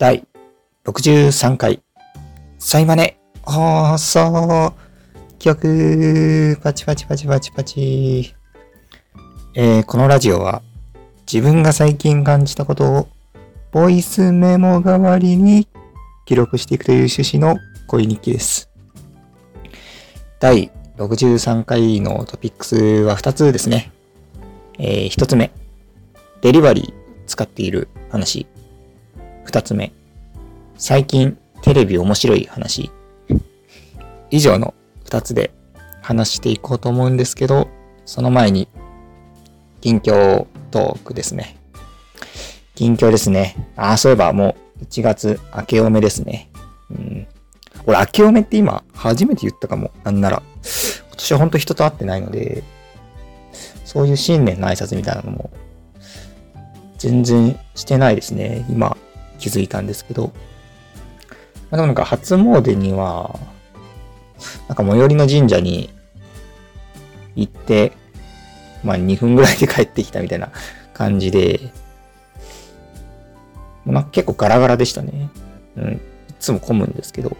第63回、サイマネ放送曲、パチパチパチパチパチ。えー、このラジオは自分が最近感じたことをボイスメモ代わりに記録していくという趣旨の恋日記です。第63回のトピックスは2つですね。えー、1つ目、デリバリー使っている話。2つ目、最近テレビ面白い話。以上の2つで話していこうと思うんですけど、その前に、近況トークですね。近況ですね。ああ、そういえばもう1月明けおめですね。うん。俺、明けおめって今初めて言ったかも。なんなら。今年はほんと人と会ってないので、そういう新年の挨拶みたいなのも全然してないですね。今気づいたんですけど。まあ、でもなんか初詣には、なんか最寄りの神社に行って、まあ2分ぐらいで帰ってきたみたいな感じで、まあ、結構ガラガラでしたね。うん。いつも混むんですけど、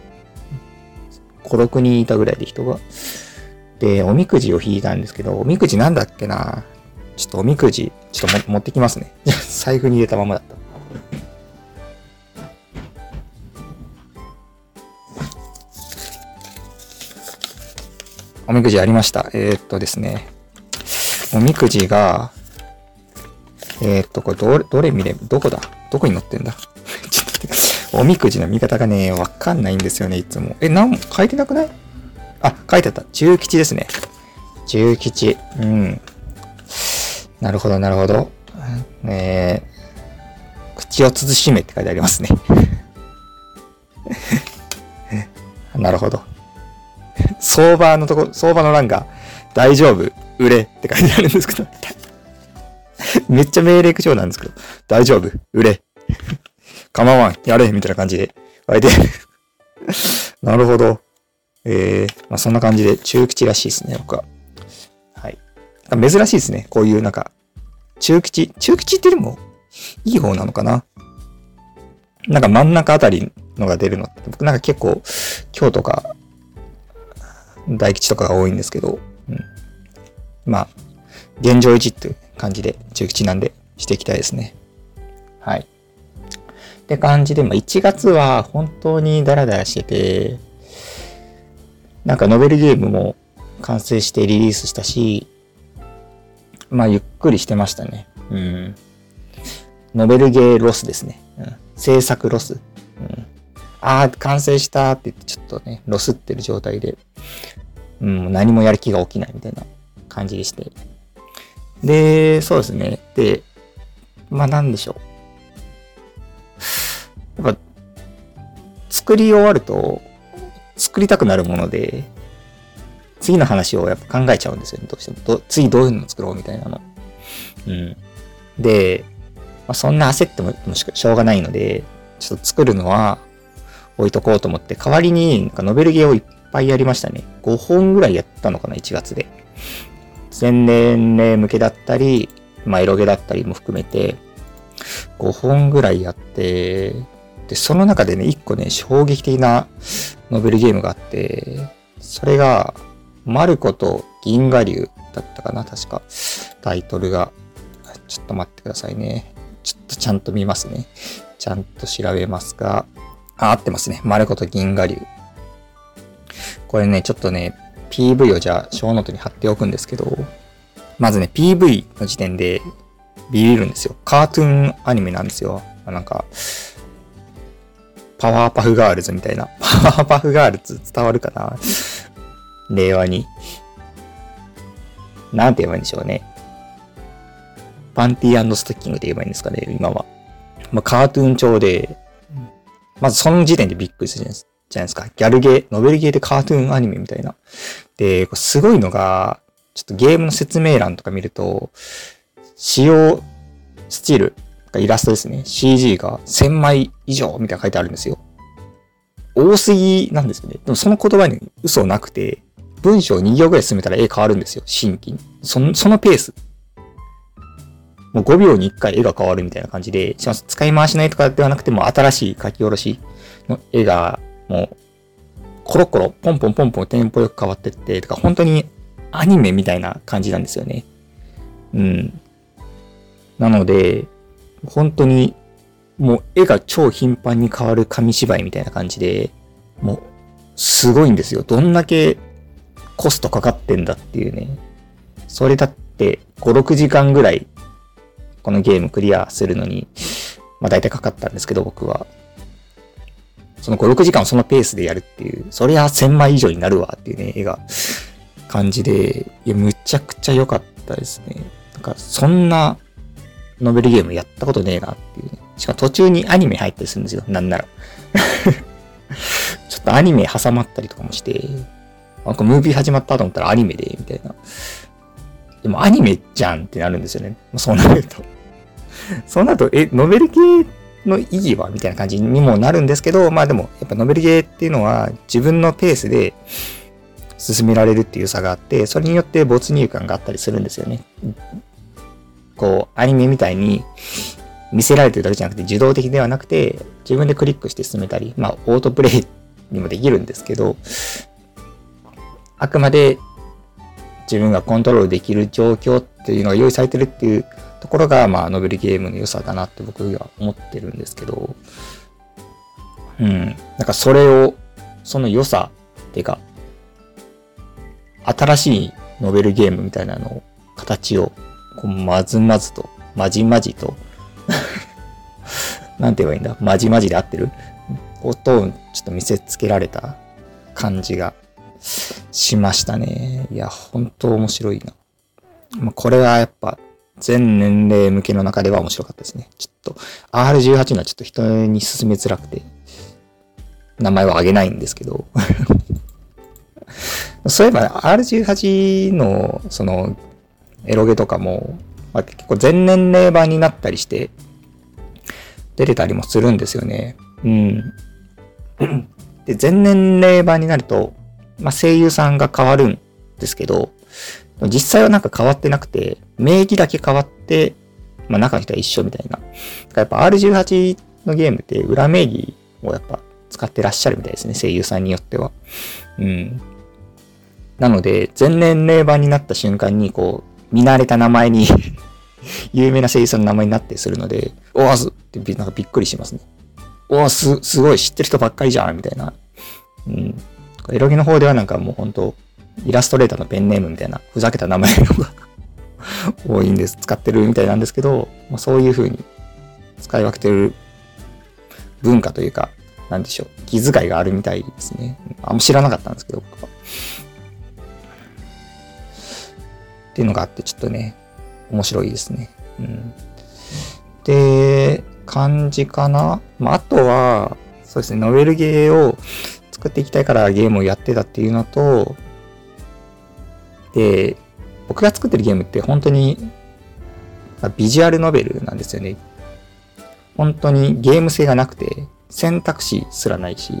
5、6人いたぐらいで人が。で、おみくじを引いたんですけど、おみくじなんだっけなちょっとおみくじ、ちょっと持ってきますね。財布に入れたままだった。おみくじありました。えー、っとですね。おみくじが、えー、っと、これどれ、どれ見れ、どこだ？どこに載ってんだ？ちょっと待って。おみくじの見方がね、わかんないんですよね、いつも。え、なん、書いてなくない？あ、書いてあった。中吉ですね。中吉。うん。なるほど、なるほど。えー、口を慎めって書いてありますね。なるほど。相場のとこ、相場の欄が、大丈夫、売れって書いてあるんですけど、めっちゃ命令口調なんですけど、大丈夫、売れ、構わん、やれ、みたいな感じで書いて なるほど。えー、まあ、そんな感じで中吉らしいですね、僕は。はい。珍しいですね。こういうなんか、中吉。中吉ってでも、いい方なのかななんか真ん中あたりのが出るのって、僕なんか結構、今日とか、大吉とかが多いんですけど、うん。まあ、現状維持っていう感じで、中吉なんでしていきたいですね。はい。って感じで、まあ、1月は本当にダラダラしてて、なんかノベルゲームも完成してリリースしたし、まあ、ゆっくりしてましたね。うん。ノベルゲーロスですね。うん。制作ロス。うん。ああ、完成したって言ってちょっとね、ロスってる状態で、うん、何もやる気が起きないみたいな感じでして。で、そうですね。で、まあなんでしょう。やっぱ、作り終わると、作りたくなるもので、次の話をやっぱ考えちゃうんですよね、どうしても。ど次どういうの作ろうみたいなの。うん。で、まあ、そんな焦ってもしょうがないので、ちょっと作るのは置いとこうと思って、代わりになんかノベルゲーをぱいやりましたね。5本ぐらいやったのかな、1月で。全年齢向けだったり、まあ、エロゲだったりも含めて、5本ぐらいやって、で、その中でね、1個ね、衝撃的なノベルゲームがあって、それが、マルコと銀河流だったかな、確か。タイトルが。ちょっと待ってくださいね。ちょっとちゃんと見ますね。ちゃんと調べますが、あ、合ってますね。マルコと銀河流。これね、ちょっとね、PV をじゃあ、ショーノートに貼っておくんですけど、まずね、PV の時点でビビるんですよ。カートゥーンアニメなんですよ。なんか、パワーパフガールズみたいな。パワーパフガールズ伝わるかな？令和に。なんて言えばいいんでしょうね。パンティーストッキングって言えばいいんですかね、今は。まあ、カートゥーン調で、まずその時点でびっくりするじゃないですじゃないですか。ギャルゲー、ノベルゲーでカートゥーンアニメみたいな。で、これすごいのが、ちょっとゲームの説明欄とか見ると、使用スチール、イラストですね。CG が1000枚以上みたいな書いてあるんですよ。多すぎなんですよね。でもその言葉に嘘なくて、文章2行ぐらい進めたら絵変わるんですよ。新規に。その、そのペース。もう5秒に1回絵が変わるみたいな感じで、しかも使い回しないとかではなくても新しい書き下ろしの絵がもうコロコロポンポンポンポンテンポよく変わってって、とか本当にアニメみたいな感じなんですよね。うん。なので、本当にもう絵が超頻繁に変わる紙芝居みたいな感じで、もうすごいんですよ。どんだけコストかかってんだっていうね。それだって5、6時間ぐらいこのゲームクリアするのに、まあ大体かかったんですけど僕は。その5、6時間をそのペースでやるっていう、そりゃ1000枚以上になるわっていうね、絵が、感じで、いや、むちゃくちゃ良かったですね。なんか、そんなノベルゲームやったことねえなっていう、ね。しかも途中にアニメ入ったりするんですよ。なんなら。ちょっとアニメ挟まったりとかもして、なんかムービー始まったと思ったらアニメで、みたいな。でもアニメじゃんってなるんですよね。そうなると。そうなると、え、ノベルゲーの意義はみたいな感じにもなるんですけど、まあでも、やっぱノベルゲーっていうのは自分のペースで進められるっていう差があって、それによって没入感があったりするんですよね。こう、アニメみたいに見せられてるだけじゃなくて、受動的ではなくて、自分でクリックして進めたり、まあ、オートプレイにもできるんですけど、あくまで自分がコントロールできる状況っていうのが用意されてるっていうところが、まあ、ノベルゲームの良さだなって僕は思ってるんですけど、うん。なんかそれを、その良さっていうか、新しいノベルゲームみたいなのを、形を、こうまずまずと、まじまじと なんて言えばいいんだ？まじまじで合ってる？音をちょっと見せつけられた感じがしましたね。いや、本当面白いな。まあ、これはやっぱ全年齢向けの中では面白かったですね。ちょっと R18 のはちょっと人に勧めづらくて、名前は挙げないんですけど。そういえば R18 のそのエロゲとかも、まあ、結構全年齢版になったりして出てたりもするんですよね。うん。で、全年齢版になると、まあ、声優さんが変わるんですけど、実際はなんか変わってなくて、名義だけ変わって、まあ、中の人は一緒みたいな。やっぱ R18 のゲームって裏名義をやっぱ使ってらっしゃるみたいですね、声優さんによっては。うん。なので、全年齢版になった瞬間に、こう、見慣れた名前に 有名な声優さんの名前になってするので、おわすってなんかびっくりしますね。おわす、すごい知ってる人ばっかりじゃんみたいな。うん。エロゲの方ではなんかもう本当イラストレーターのペンネームみたいな、ふざけた名前のが 多いんです。使ってるみたいなんですけど、まあ、そういう風に使い分けてる文化というか、なんでしょう、気遣いがあるみたいですね。あんま知らなかったんですけど、僕は。っていうのがあって、ちょっとね、面白いですね。うん。で、感じかな。まあ、あとは、そうですね、ノベルゲーを作っていきたいからゲームをやってたっていうのと、で、僕が作ってるゲームって本当にビジュアルノベルなんですよね。本当にゲーム性がなくて選択肢すらないし、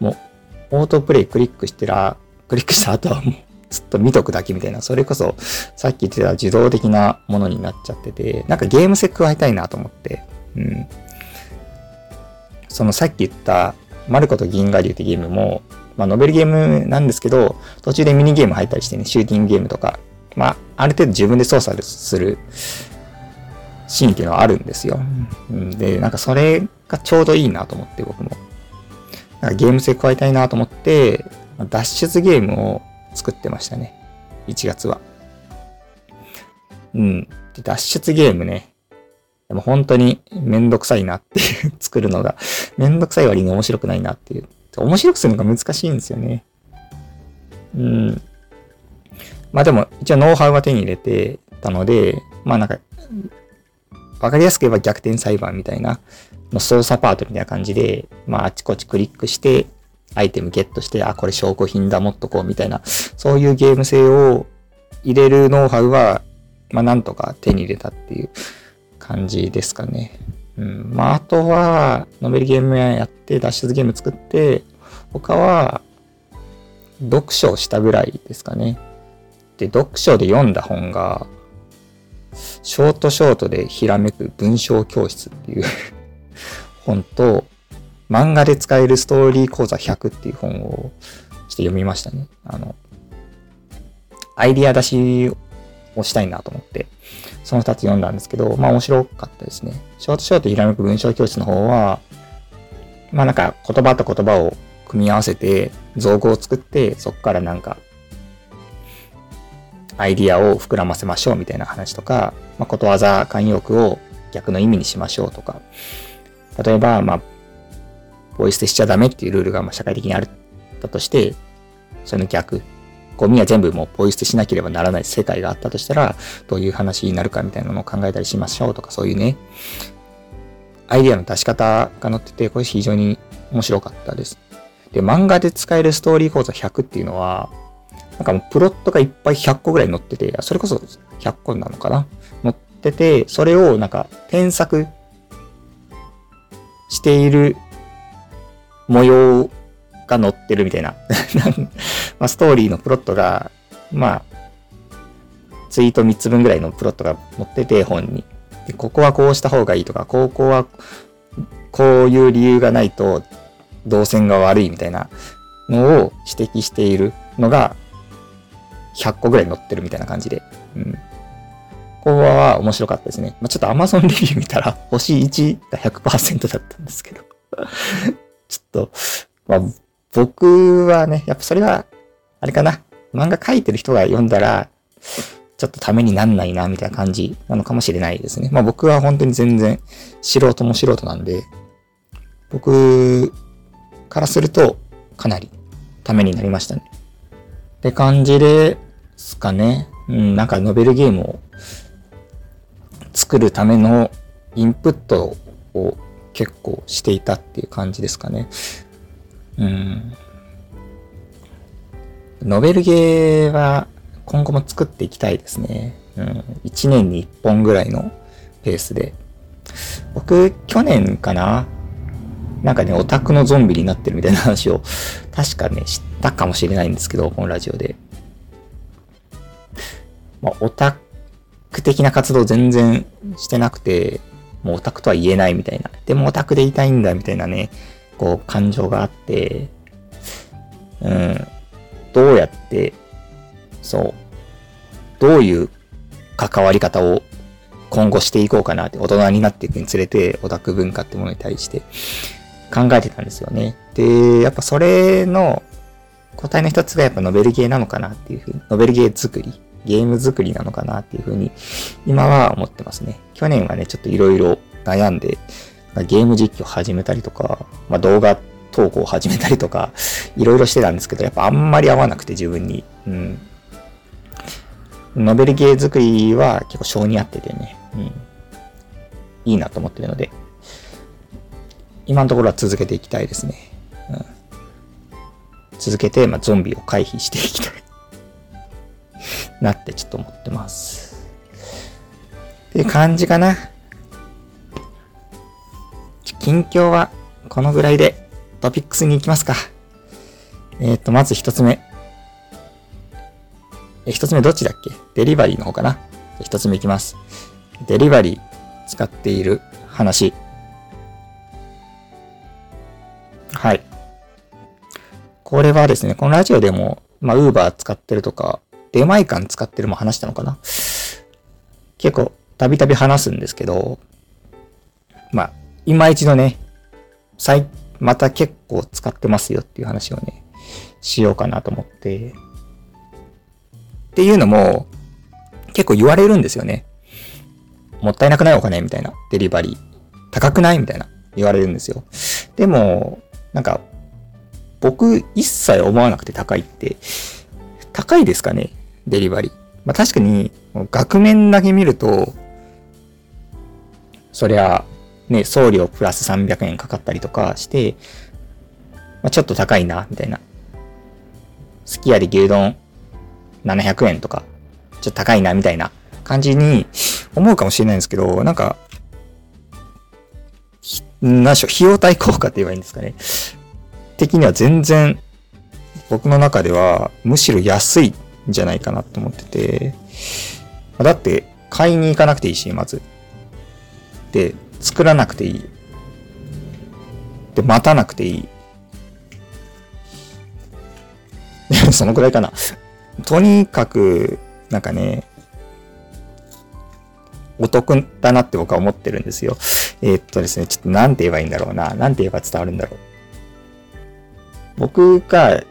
もうオートプレイクリックしてら、クリックした後はもうずっと見とくだけみたいな、それこそさっき言ってた受動的なものになっちゃってて、なんかゲーム性加えたいなと思って、うん。そのさっき言ったマルコと銀河流ってゲームも、まあ、ノベルゲームなんですけど、途中でミニゲーム入ったりしてね、シューティングゲームとか、まあ、ある程度自分で操作するシーンっていうのはあるんですよ。で、なんかそれがちょうどいいなと思って、僕も。なんかゲーム性加えたいなと思って、脱出ゲームを作ってましたね。1月は。うん。で脱出ゲームね。でも本当にめんどくさいなって作るのが、めんどくさい割に面白くないなっていう面白くするのが難しいんですよね。うん。まあでも、一応ノウハウは手に入れてたので、まあなんか、わかりやすく言えば逆転裁判みたいな、の操作パートみたいな感じで、まああちこちクリックして、アイテムゲットして、あ、これ証拠品だ、もっとこう、みたいな、そういうゲーム性を入れるノウハウは、まあなんとか手に入れたっていう感じですかね。うん。まあ、あとは、ノベルゲームやって、脱出ゲーム作って、他は、読書をしたぐらいですかね。で、読書で読んだ本が、ショートショートでひらめく文章教室っていう 本と、漫画で使えるストーリー講座100っていう本をちょっと読みましたね。あの、アイディア出しをしたいなと思って、その2つ読んだんですけど、まあ面白かったですね。ショートショートひらめく文章教室の方は、まあなんか言葉と言葉を組み合わせて造語を作って、そこからなんかアイディアを膨らませましょうみたいな話とか、まあ、ことわざ慣用句を逆の意味にしましょうとか、例えば、まあ、ポイ捨てしちゃダメっていうルールがまあ社会的にあったとして、その逆、ゴミは全部もうポイ捨てしなければならない世界があったとしたら、どういう話になるかみたいなのを考えたりしましょうとか、そういうね、アイディアの出し方が載ってて、これ非常に面白かったです。で、漫画で使えるストーリー講座100っていうのは、なんかもうプロットがいっぱい100個ぐらい載ってて、それこそ100個なのかな？載ってて、それをなんか添削している模様が載ってるみたいな まあ、ストーリーのプロットが、まあ、ツイート3つ分ぐらいのプロットが載ってて、本に。でここはこうした方がいいとか、ここはこういう理由がないと動線が悪いみたいなのを指摘しているのが100個ぐらい載ってるみたいな感じで。うん。ここは面白かったですね。まあ、ちょっと Amazon レビュー見たら星1が100%だったんですけど ちょっと、まあ、僕はね、やっぱそれは、あれかな。漫画描いてる人が読んだら、ちょっとためになんないな、みたいな感じなのかもしれないですね。まあ僕は本当に全然素人も素人なんで、僕からするとかなりためになりましたね。って感じですかね。うん、なんかノベルゲームを作るためのインプットを結構していたっていう感じですかね。うん。ノベルゲーは今後も作っていきたいですね。うん。1年に1本ぐらいのペースで。僕、去年かな？なんかね、オタクのゾンビになってるみたいな話を、確かね、知ったかもしれないんですけど、このラジオで。まあ、オタク的な活動全然してなくて、もうオタクとは言えないみたいな。でもオタクでいたいんだみたいなね、こう感情があって、うん、どうやって、そう、どういう関わり方を今後していこうかなって、大人になっていくにつれて、オタク文化ってものに対して考えてたんですよね。で、やっぱそれの答えの一つがやっぱノベルゲーなのかなっていうふうに、ノベルゲー作り、ゲーム作りなのかなっていうふうに、今は思ってますね。去年はね、ちょっといろいろ悩んで、ゲーム実況始めたりとか、まあ、動画投稿を始めたりとか、いろいろしてたんですけど、やっぱあんまり合わなくて自分に。うん。ノベルゲー作りは結構性に合っててね、うん。いいなと思ってるので、今のところは続けていきたいですね。うん、続けて、まあ、ゾンビを回避していきたい なってちょっと思ってます。っていう感じかな。近況はこのぐらいでトピックスに行きますか。えっ、ー、と、まず一つ目。え、一つ目どっちだっけ？デリバリーの方かな一つ目いきます。デリバリー使っている話。はい。これはですね、このラジオでも、まあ、ウーバー使ってるとか、出前館使ってるも話したのかな結構、たびたび話すんですけど、まあ、今一度ね、最、また結構使ってますよっていう話をね、しようかなと思って。っていうのも、結構言われるんですよね。もったいなくないお金みたいな。デリバリー。高くないみたいな。言われるんですよ。でも、なんか、僕一切思わなくて高いって、高いですかね？デリバリー。まあ確かに、額面だけ見ると、そりゃ、ね、送料プラス300円かかったりとかして、まあ、ちょっと高いな、みたいな。すき家で牛丼700円とか、ちょっと高いな、みたいな感じに思うかもしれないんですけど、なんか、何でしょう、費用対効果って言えばいいんですかね。的には全然、僕の中では、むしろ安いんじゃないかなと思ってて、だって、買いに行かなくていいし、まず。で、作らなくていい。で、待たなくていい。そのくらいかな。とにかく、なんかね、お得だなって僕は思ってるんですよ。えー、っとですね、ちょっとなんて言えばいいんだろうな。なんて言えば伝わるんだろう。僕が、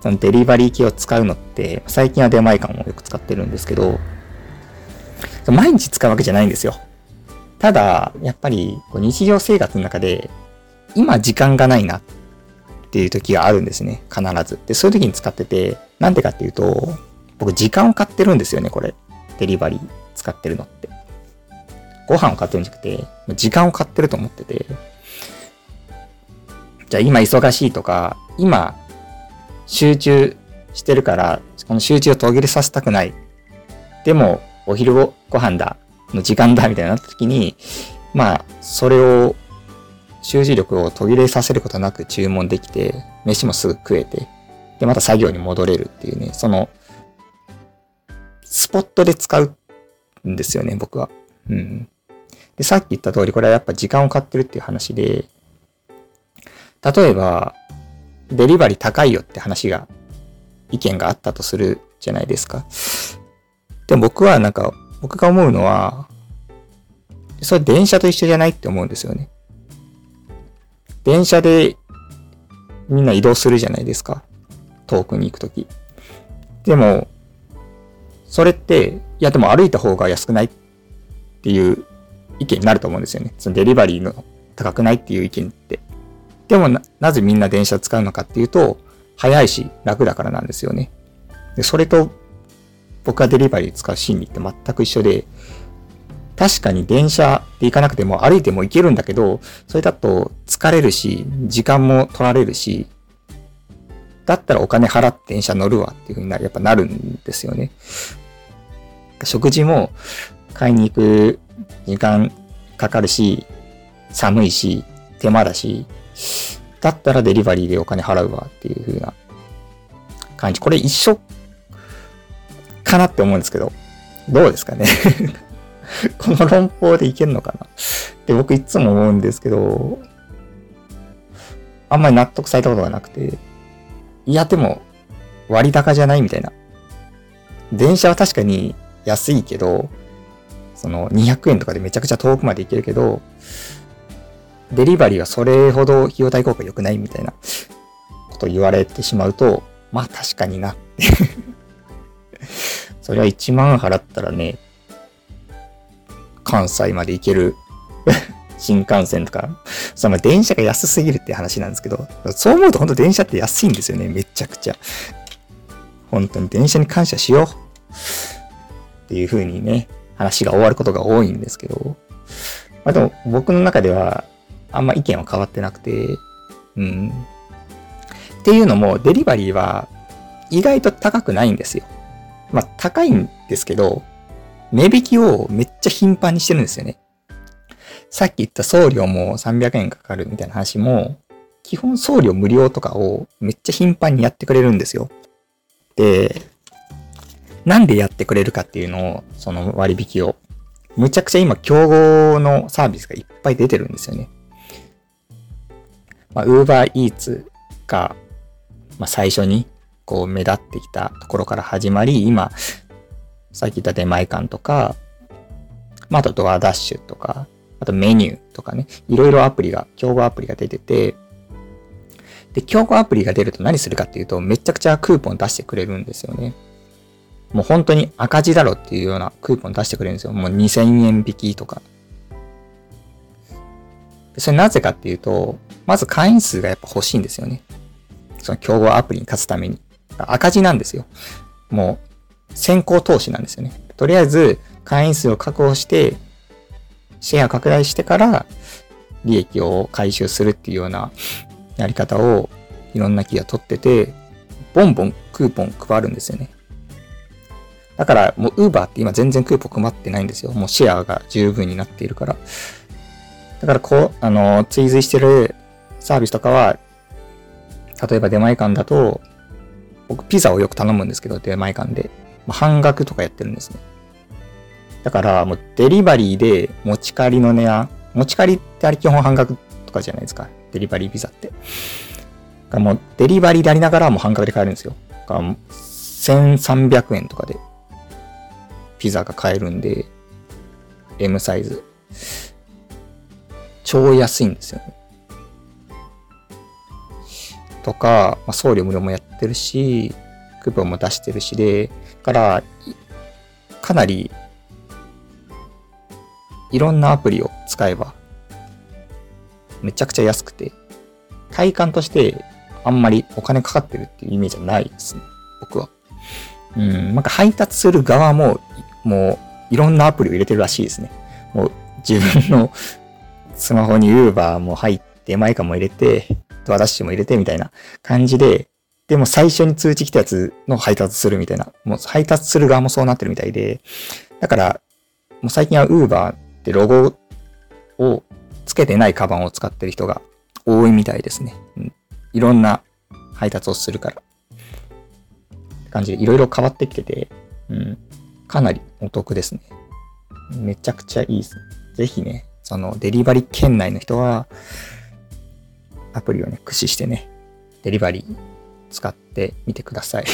そのデリバリー機を使うのって、最近は出前館をよく使ってるんですけど、毎日使うわけじゃないんですよ。ただ、やっぱり日常生活の中で、今時間がないなっていう時があるんですね。必ず。で、そういう時に使ってて、なんでかっていうと、僕時間を買ってるんですよね、これ。デリバリー使ってるのって。ご飯を買ってるんじゃなくて、時間を買ってると思ってて、じゃあ今忙しいとか、今集中してるから、この集中を途切れさせたくない。でも、お昼ごご飯だ、の時間だ、みたいになった時に、まあ、それを、集中力を途切れさせることなく注文できて、飯もすぐ食えて、で、また作業に戻れるっていうね、その、スポットで使うんですよね、僕は。うん。で、さっき言った通り、これはやっぱ時間を買ってるっていう話で、例えば、デリバリー高いよって話が、意見があったとするじゃないですか。でも僕はなんか、僕が思うのは、それ電車と一緒じゃないって思うんですよね。電車でみんな移動するじゃないですか。遠くに行くとき。でも、それって、いやでも歩いた方が安くないっていう意見になると思うんですよね。そのデリバリーの高くないっていう意見って。でもな、なぜみんな電車使うのかっていうと、早いし楽だからなんですよね。で、それと僕がデリバリー使う心理って全く一緒で、確かに電車で行かなくても歩いても行けるんだけど、それだと疲れるし、時間も取られるし、だったらお金払って電車乗るわっていう風になる、やっぱなるんですよね。食事も買いに行く時間かかるし、寒いし、手間だし、だったらデリバリーでお金払うわっていう風な感じ。これ一緒かなって思うんですけど、どうですかね？この論法でいけるのかな？で、僕いつも思うんですけど、あんまり納得されたことがなくて、いやでも割高じゃないみたいな。電車は確かに安いけど、その200円とかでめちゃくちゃ遠くまで行けるけど、デリバリーはそれほど費用対効果良くないみたいなこと言われてしまうと、まあ確かになって。それは1万払ったらね、関西まで行ける 新幹線とか、その電車が安すぎるって話なんですけど、そう思うと本当電車って安いんですよね、めちゃくちゃ。本当に電車に感謝しよう。っていう風にね、話が終わることが多いんですけど、まあでも僕の中ではあんま意見は変わってなくて、うん。っていうのも、デリバリーは意外と高くないんですよ。まあ、高いんですけど、値引きをめっちゃ頻繁にしてるんですよね。さっき言った送料も300円かかるみたいな話も、基本送料無料とかをめっちゃ頻繁にやってくれるんですよ。で、なんでやってくれるかっていうのを、その割引を。むちゃくちゃ今、競合のサービスがいっぱい出てるんですよね。まあ、Uber Eats が、まあ、最初にこう目立ってきたところから始まり、今、さっき言った出前館とか、まあ、あとドアダッシュとか、あとメニューとかね、いろいろアプリが、競合アプリが出てて、で、競合アプリが出ると何するかっていうと、めちゃくちゃクーポン出してくれるんですよね。もう本当に赤字だろっていうようなクーポン出してくれるんですよ。もう2000円引きとか。それなぜかっていうと、まず会員数がやっぱ欲しいんですよね。その競合アプリに勝つために。赤字なんですよ。もう、先行投資なんですよね。とりあえず、会員数を確保して、シェア拡大してから、利益を回収するっていうようなやり方を、いろんな企業取ってて、ボンボンクーポン配るんですよね。だから、もう Uber って今全然クーポン配ってないんですよ。もうシェアが十分になっているから。だから、こう、あの、追随してるサービスとかは、例えば出前館だと、僕ピザをよく頼むんですけど、出前館で。ま、半額とかやってるんですね。だからもうデリバリーで持ち帰りの値段、持ち帰りってあれ基本半額とかじゃないですか。デリバリーピザって。だもうデリバリーでありながらもう半額で買えるんですよ。だから1300円とかでピザが買えるんで、M サイズ。超安いんですよね。とか、まあ、送料無料もやってるし、クーポンも出してるしで、から、かなり、いろんなアプリを使えば、めちゃくちゃ安くて、体感としてあんまりお金かかってるっていうイメージはないですね。僕は。うん、なんか配達する側も、もういろんなアプリを入れてるらしいですね。もう自分のスマホに Uber も入って、マイカも入れて、ドアダッシュも入れてみたいな感じで、でも最初に通知来たやつの配達するみたいな、もう配達する側もそうなってるみたいで、だから、もう最近は Uber ってロゴをつけてないカバンを使ってる人が多いみたいですね。うん、いろんな配達をするから。って感じでいろいろ変わってきてて、うん、かなりお得ですね。めちゃくちゃいいですね。ぜひね、そのデリバリー圏内の人は、アプリをね、駆使してね、デリバリー使ってみてください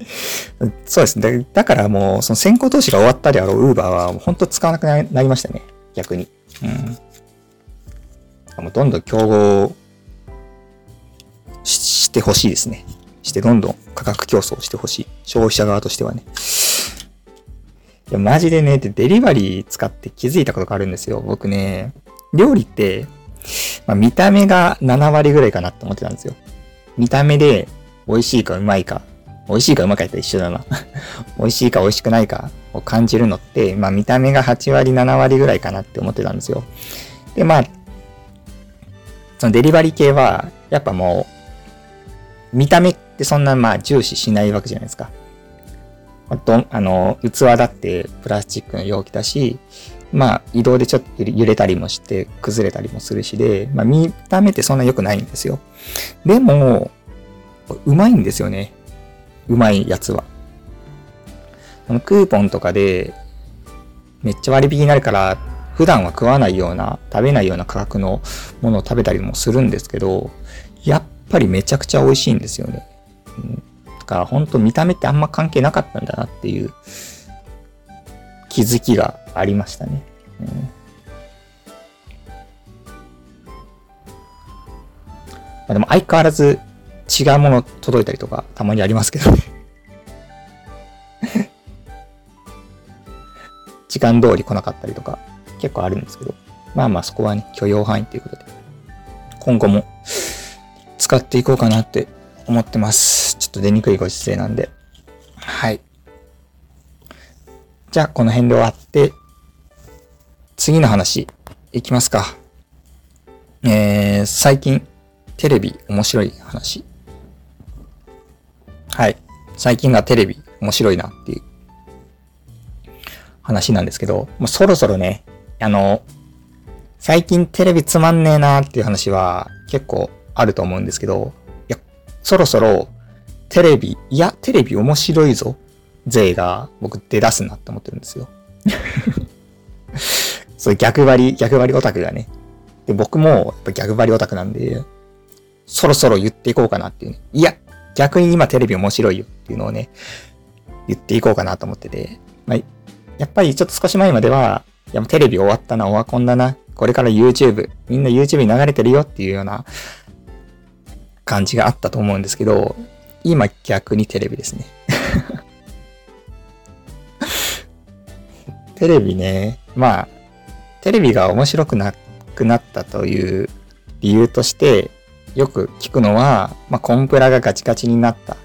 そうですね。だからもう、その先行投資が終わったであろう Uber は、本当使わなくなりましたね。逆に。うん。もうどんどん競合してほしいですね。してどんどん価格競争してほしい。消費者側としてはね。いや、マジでね、デリバリー使って気づいたことがあるんですよ。僕ね、料理って、まあ、見た目が7割ぐらいかなって思ってたんですよ。見た目で美味しいかうまいか、美味しいかうまかったら一緒だな 美味しいか美味しくないかを感じるのって、まあ見た目が8割7割ぐらいかなって思ってたんですよ。で、まあ、そのデリバリー系は、やっぱもう、見た目ってそんなまあ重視しないわけじゃないですか。どあの、器だってプラスチックの容器だし、まあ移動でちょっと揺れたりもして崩れたりもするしで、まあ見た目ってそんな良くないんですよ。でも、うまいんですよね。うまいやつは。そのクーポンとかでめっちゃ割引になるから普段は食わないような食べないような価格のものを食べたりもするんですけどやっぱりめちゃくちゃ美味しいんですよね。うんだから本当見た目ってあんま関係なかったんだなっていう気づきがありましたね。うん、まあ、でも相変わらず違うもの届いたりとかたまにありますけどね 時間通り来なかったりとか結構あるんですけど、まあまあそこはね、許容範囲ということで、今後も使っていこうかなって思ってます。ちょっと出にくいご時世なんで。はい。じゃあ、この辺で終わって、次の話、いきますか。えー、最近、テレビ面白い話。はい。最近がテレビ面白いなっていう話なんですけど、もうそろそろね、あの、最近テレビつまんねえなっていう話は結構あると思うんですけど、いやそろそろテレビ、いや、テレビ面白いぞ、税が僕出だすなって思ってるんですよ。そう逆張り、逆張りオタクがね。で、僕もやっぱ逆張りオタクなんで、そろそろ言っていこうかなっていうね。いや、逆に今テレビ面白いよっていうのをね、言っていこうかなと思ってて。まあ、やっぱりちょっと少し前までは、いやもうテレビ終わったな、オワコンだな、これから YouTube、みんな YouTube に流れてるよっていうような感じがあったと思うんですけど、今逆にテレビですね。テレビね、まあ、テレビが面白くなくなったという理由として、よく聞くのは、まあ、コンプラがガチガチになったっ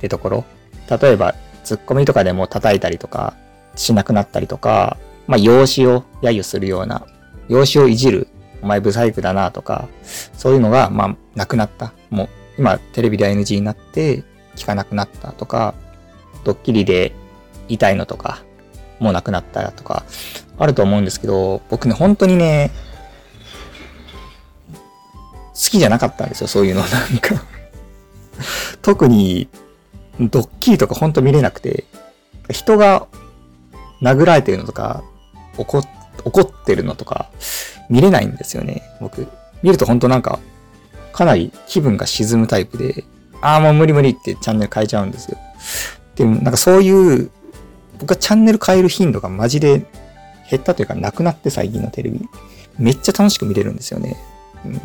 てところ。例えば、ツッコミとかでも叩いたりとかしなくなったりとか、まあ、容姿を揶揄するような、容姿をいじるお前ブサイクだなとか、そういうのが、まあ、なくなった。もう、今、テレビで NG になって、聞かなくなったとか、ドッキリで痛いのとか、もうなくなったとか、あると思うんですけど、僕ね、本当にね、好きじゃなかったんですよ、そういうの。なんか特に、ドッキリとかほんと見れなくて、人が殴られてるのとか、怒怒ってるのとか、見れないんですよね、僕。見るとほんとなんか、かなり気分が沈むタイプで、ああ、もう無理無理ってチャンネル変えちゃうんですよ。でもなんかそういう、僕はチャンネル変える頻度がマジで減ったというかなくなって最近のテレビ。めっちゃ楽しく見れるんですよね。うん、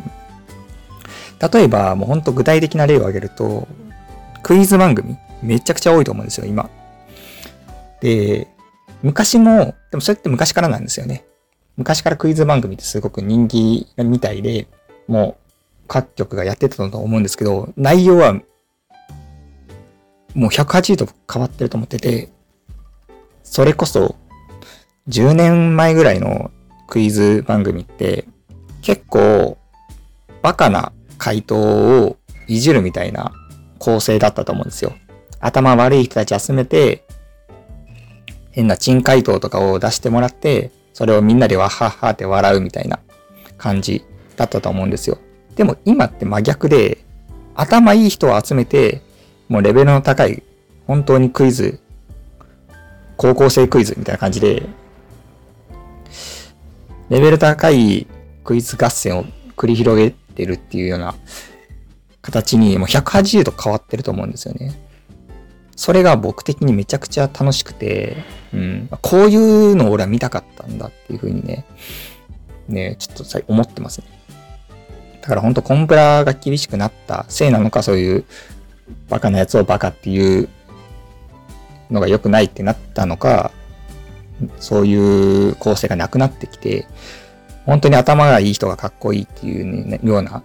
例えば、もうほんと具体的な例を挙げると、クイズ番組めちゃくちゃ多いと思うんですよ、今。で、昔も、でもそれって昔からなんですよね。昔からクイズ番組ってすごく人気みたいで、もう各局がやってたと思うんですけど、内容はもう180度変わってると思ってて、それこそ10年前ぐらいのクイズ番組って結構バカな回答をいじるみたいな構成だったと思うんですよ。頭悪い人たち集めて変な珍回答とかを出してもらって、それをみんなでわははって笑うみたいな感じだったと思うんですよ。でも今って真逆で、頭いい人を集めて、もうレベルの高い、本当にクイズ、高校生クイズみたいな感じで、レベル高いクイズ合戦を繰り広げてるっていうような形にもう180度変わってると思うんですよね。それが僕的にめちゃくちゃ楽しくて、うん、こういうのを俺は見たかったんだっていうふうにね、ね、ちょっとさ思ってますね。だから本当コンプラが厳しくなったせいなのか、そういうバカなやつをバカっていうのが良くないってなったのか、そういう構成がなくなってきて、本当に頭がいい人がかっこいいっていう、ね、ような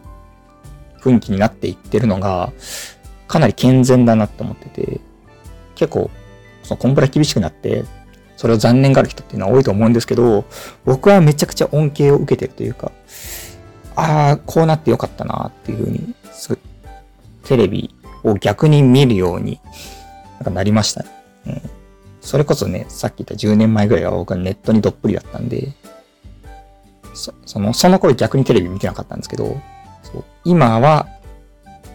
雰囲気になっていってるのが、かなり健全だなって思ってて、結構、そのコンプラ厳しくなって、それを残念がある人っていうのは多いと思うんですけど、僕はめちゃくちゃ恩恵を受けてるというか、ああ、こうなってよかったなっていうふうに、テレビを逆に見るようになんかなりましたね。うん。それこそね、さっき言った10年前ぐらいは僕はネットにどっぷりだったんで、そその、その頃逆にテレビ見てなかったんですけど、そう今は、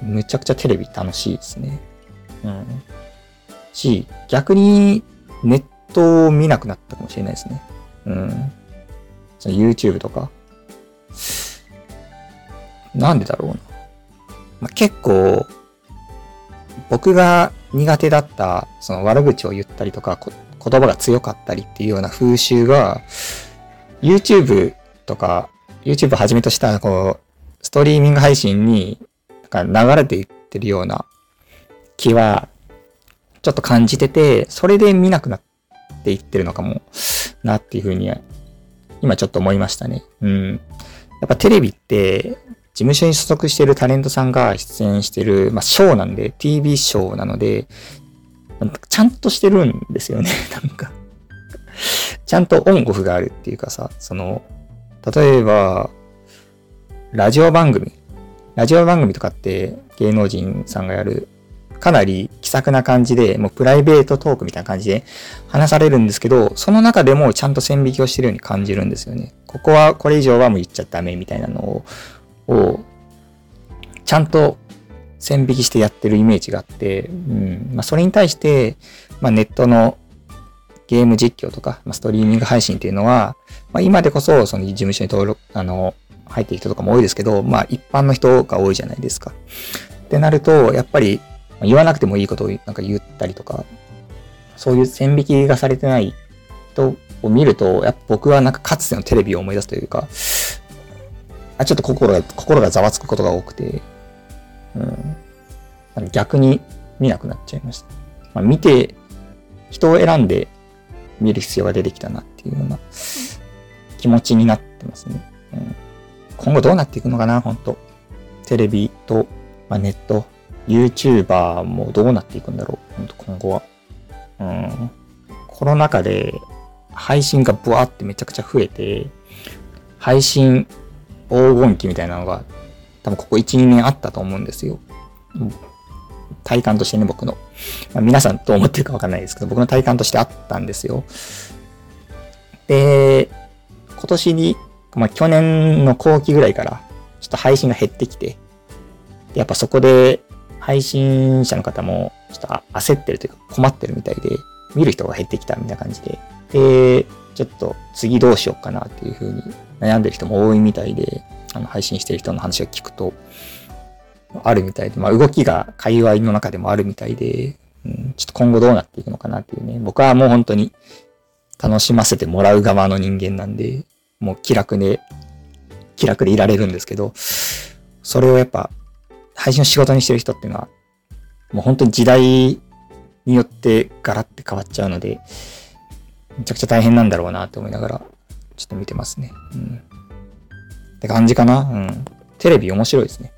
むちゃくちゃテレビ楽しいですね。うん。し、逆にネットを見なくなったかもしれないですね。うん。その YouTube とか。なんでだろうな。まあ、結構、僕が苦手だった、その悪口を言ったりとか、言葉が強かったりっていうような風習が、YouTube とか、YouTube はじめとした、こう、ストリーミング配信に、なんか流れていってるような気は、ちょっと感じてて、それで見なくなっていってるのかもなっていうふうに、今ちょっと思いましたね。うん。やっぱテレビって、事務所に所属しているタレントさんが出演している、まあ、ショーなんで、TV ショーなので、ちゃんとしてるんですよね、なんかちゃんとオンオフがあるっていうかさ、その、例えば、ラジオ番組。ラジオ番組とかって芸能人さんがやる、かなり気さくな感じで、もうプライベートトークみたいな感じで話されるんですけど、その中でもちゃんと線引きをしてるように感じるんですよね。ここは、これ以上はもう言っちゃダメみたいなのををちゃんと線引きしてやってるイメージがあって、うんまあ、それに対して、まあ、ネットのゲーム実況とか、まあ、ストリーミング配信っていうのは、まあ、今でこそその事務所に登録、あの、入っている人とかも多いですけど、まあ一般の人が多いじゃないですか。ってなると、やっぱり言わなくてもいいことをなんか言ったりとか、そういう線引きがされてない人を見ると、やっぱ僕はなんかかつてのテレビを思い出すというか、あちょっと心が、心がざわつくことが多くて、うん、逆に見なくなっちゃいました。まあ、見て、人を選んで見る必要が出てきたなっていうような気持ちになってますね。うん、今後どうなっていくのかな、本当。テレビと、まあ、ネット、YouTuber もどうなっていくんだろう、本当今後は。うん、コロナ禍で配信がブワーってめちゃくちゃ増えて、配信黄金期みたいなのが多分ここ1、2年あったと思うんですよ。体感としてね、僕の。まあ、皆さんどう思ってるかわかんないですけど、僕の体感としてあったんですよ。で、今年に、まあ去年の後期ぐらいから、ちょっと配信が減ってきて、でやっぱそこで配信者の方もちょっと焦ってるというか困ってるみたいで、見る人が減ってきたみたいな感じで、で、ちょっと次どうしようかなっていうふうに悩んでる人も多いみたいで、あの配信してる人の話を聞くと、あるみたいで、まあ動きが界隈の中でもあるみたいで、うん、ちょっと今後どうなっていくのかなっていうね。僕はもう本当に楽しませてもらう側の人間なんで、もう気楽で、気楽でいられるんですけど、それをやっぱ配信を仕事にしてる人っていうのは、もう本当に時代によってガラって変わっちゃうので、めちゃくちゃ大変なんだろうなって思いながら、ちょっと見てますね。うん。って感じかな。うん。テレビ面白いですね。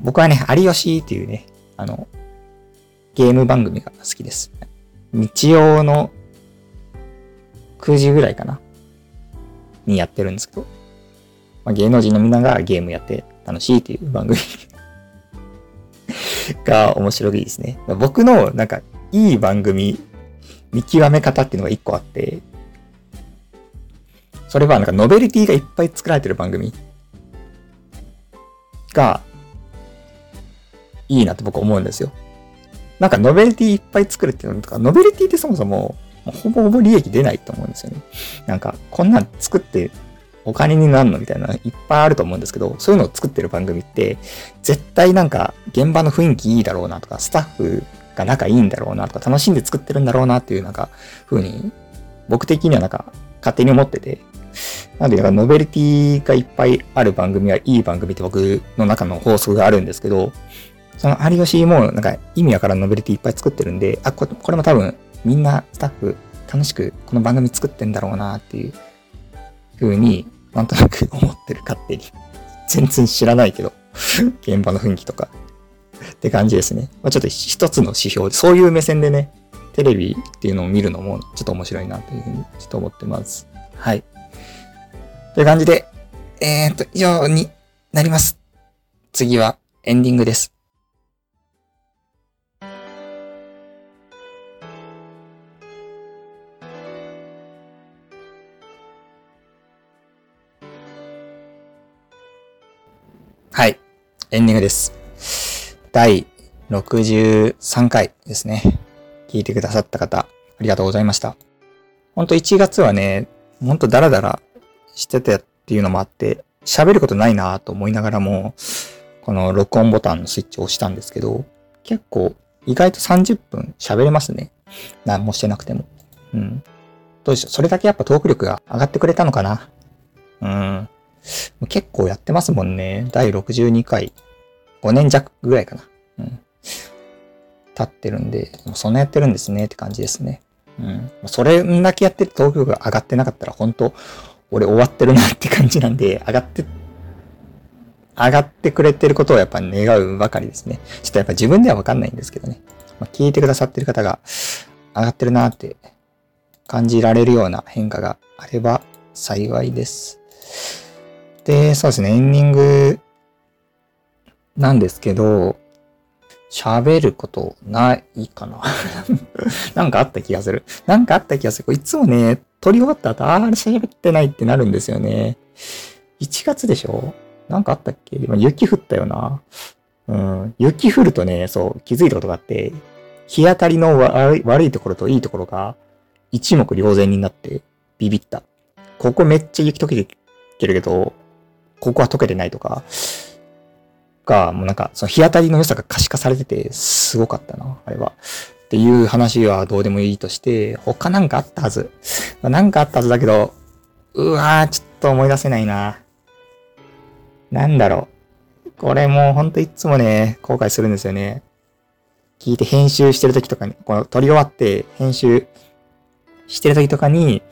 僕はね、有吉っていうね、あの、ゲーム番組が好きです。日曜の9時ぐらいかなにやってるんですけど、まあ、芸能人のみんながゲームやって楽しいっていう番組 が面白いですね。僕のなんかいい番組見極め方っていうのが一個あって、それはなんかノベルティがいっぱい作られてる番組がいいなって僕思うんですよ。なんかノベルティいっぱい作るっていうのとか、ノベルティってそもそもほぼほぼ利益出ないと思うんですよね。なんかこんなん作ってお金になるのみたいないっぱいあると思うんですけど、そういうのを作ってる番組って、絶対なんか現場の雰囲気いいだろうなとか、スタッフが仲いいんだろうなとか、楽しんで作ってるんだろうなっていうなんか、風に、僕的にはなんか、勝手に思ってて、なんで、ノベルティがいっぱいある番組はいい番組って僕の中の法則があるんですけど、その有吉もなんか意味わからんノベルティいっぱい作ってるんで、あ、これも多分みんなスタッフ楽しくこの番組作ってんだろうなっていう風になんとなく 思ってる勝手に。全然知らないけど、現場の雰囲気とか。って感じですね。まあ、ちょっと一つの指標で、そういう目線でね、テレビっていうのを見るのもちょっと面白いなというふうにちょっと思ってます。はい。という感じで、えー、っと、以上になります。次はエンディングです。はい。エンディングです。第63回ですね。聞いてくださった方、ありがとうございました。ほんと1月はね、ほんとダラダラしてたっていうのもあって、喋ることないなと思いながらも、この録音ボタンのスイッチを押したんですけど、結構意外と30分喋れますね。何もしてなくても。うん。どうでしょう？それだけやっぱトーク力が上がってくれたのかな？うん。結構やってますもんね。第62回。5年弱ぐらいかな。うん。経ってるんで、もうそんなやってるんですねって感じですね。うん。それだけやってる東京が上がってなかったら、本当俺終わってるなって感じなんで、上がって、上がってくれてることをやっぱ願うばかりですね。ちょっとやっぱ自分ではわかんないんですけどね。まあ、聞いてくださってる方が上がってるなって感じられるような変化があれば幸いです。で、そうですね、エンディングなんですけど、喋ることないかな なんかあった気がする。なんかあった気がする。いつもね、撮り終わった後、ああ、喋ってないってなるんですよね。1月でしょ？なんかあったっけ？今雪降ったよな。うん。雪降るとね、そう、気づいたことがあって、日当たりの悪いところといいところが一目瞭然になってビビった。ここめっちゃ雪溶けてるけど、ここは溶けてないとか、が、もうなんか、その日当たりの良さが可視化されてて、すごかったな、あれは。っていう話はどうでもいいとして、他なんかあったはず。なんかあったはずだけど、うわー、ちょっと思い出せないな。なんだろう。これもうほんといつもね、後悔するんですよね。聞いて編集してる時とかに、この撮り終わって編集してる時とかに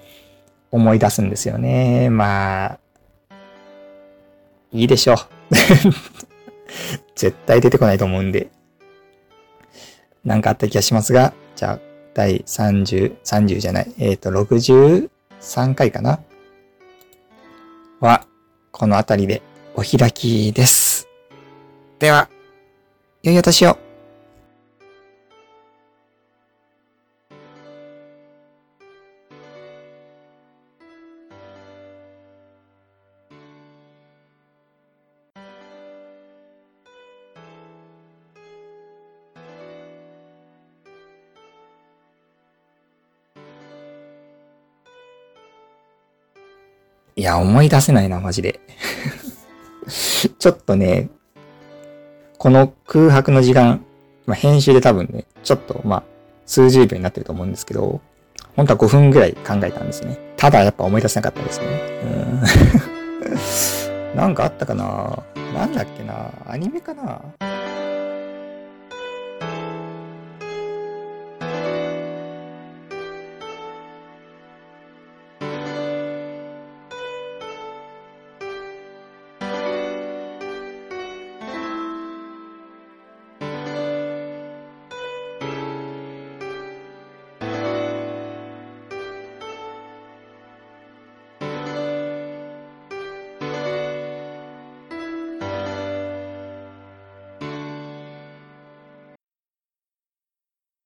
思い出すんですよね。まあ、いいでしょう。絶対出てこないと思うんで。なんかあった気がしますが、じゃあ、第30、30じゃない、えっ、ー、と、63回かな？は、このあたりでお開きです。では、良いお年を。いや、思い出せないな、マジで。ちょっとね、この空白の時間、まあ、編集で多分ね、ちょっと、まあ、数十秒になってると思うんですけど、本当は5分ぐらい考えたんですね。ただやっぱ思い出せなかったですね。うん。なんかあったかな？なんだっけな？アニメかな？